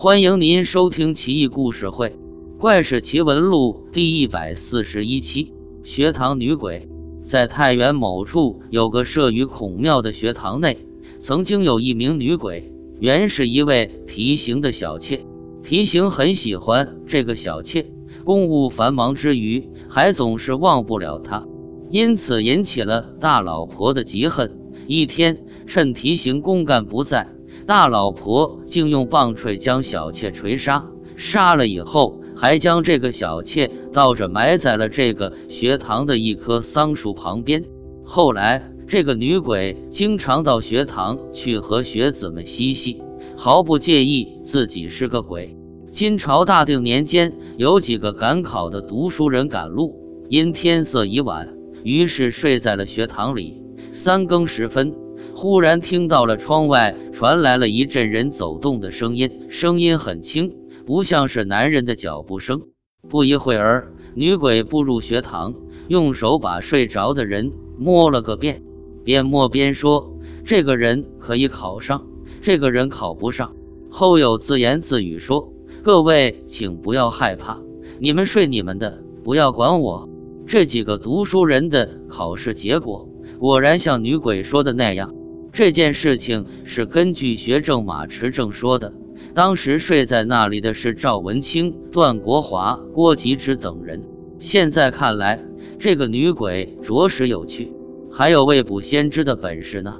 欢迎您收听《奇异故事会·怪事奇闻录》第一百四十一期。学堂女鬼在太原某处有个设于孔庙的学堂内，曾经有一名女鬼，原是一位提刑的小妾。提刑很喜欢这个小妾，公务繁忙之余，还总是忘不了她，因此引起了大老婆的嫉恨。一天，趁提刑公干不在。大老婆竟用棒槌将小妾锤杀，杀了以后，还将这个小妾倒着埋在了这个学堂的一棵桑树旁边。后来，这个女鬼经常到学堂去和学子们嬉戏，毫不介意自己是个鬼。金朝大定年间，有几个赶考的读书人赶路，因天色已晚，于是睡在了学堂里。三更时分。忽然听到了窗外传来了一阵人走动的声音，声音很轻，不像是男人的脚步声。不一会儿，女鬼步入学堂，用手把睡着的人摸了个遍，边摸边说：“这个人可以考上，这个人考不上。”后又自言自语说：“各位，请不要害怕，你们睡你们的，不要管我。”这几个读书人的考试结果果然像女鬼说的那样。这件事情是根据学政马持正说的。当时睡在那里的是赵文清、段国华、郭吉之等人。现在看来，这个女鬼着实有趣，还有未卜先知的本事呢。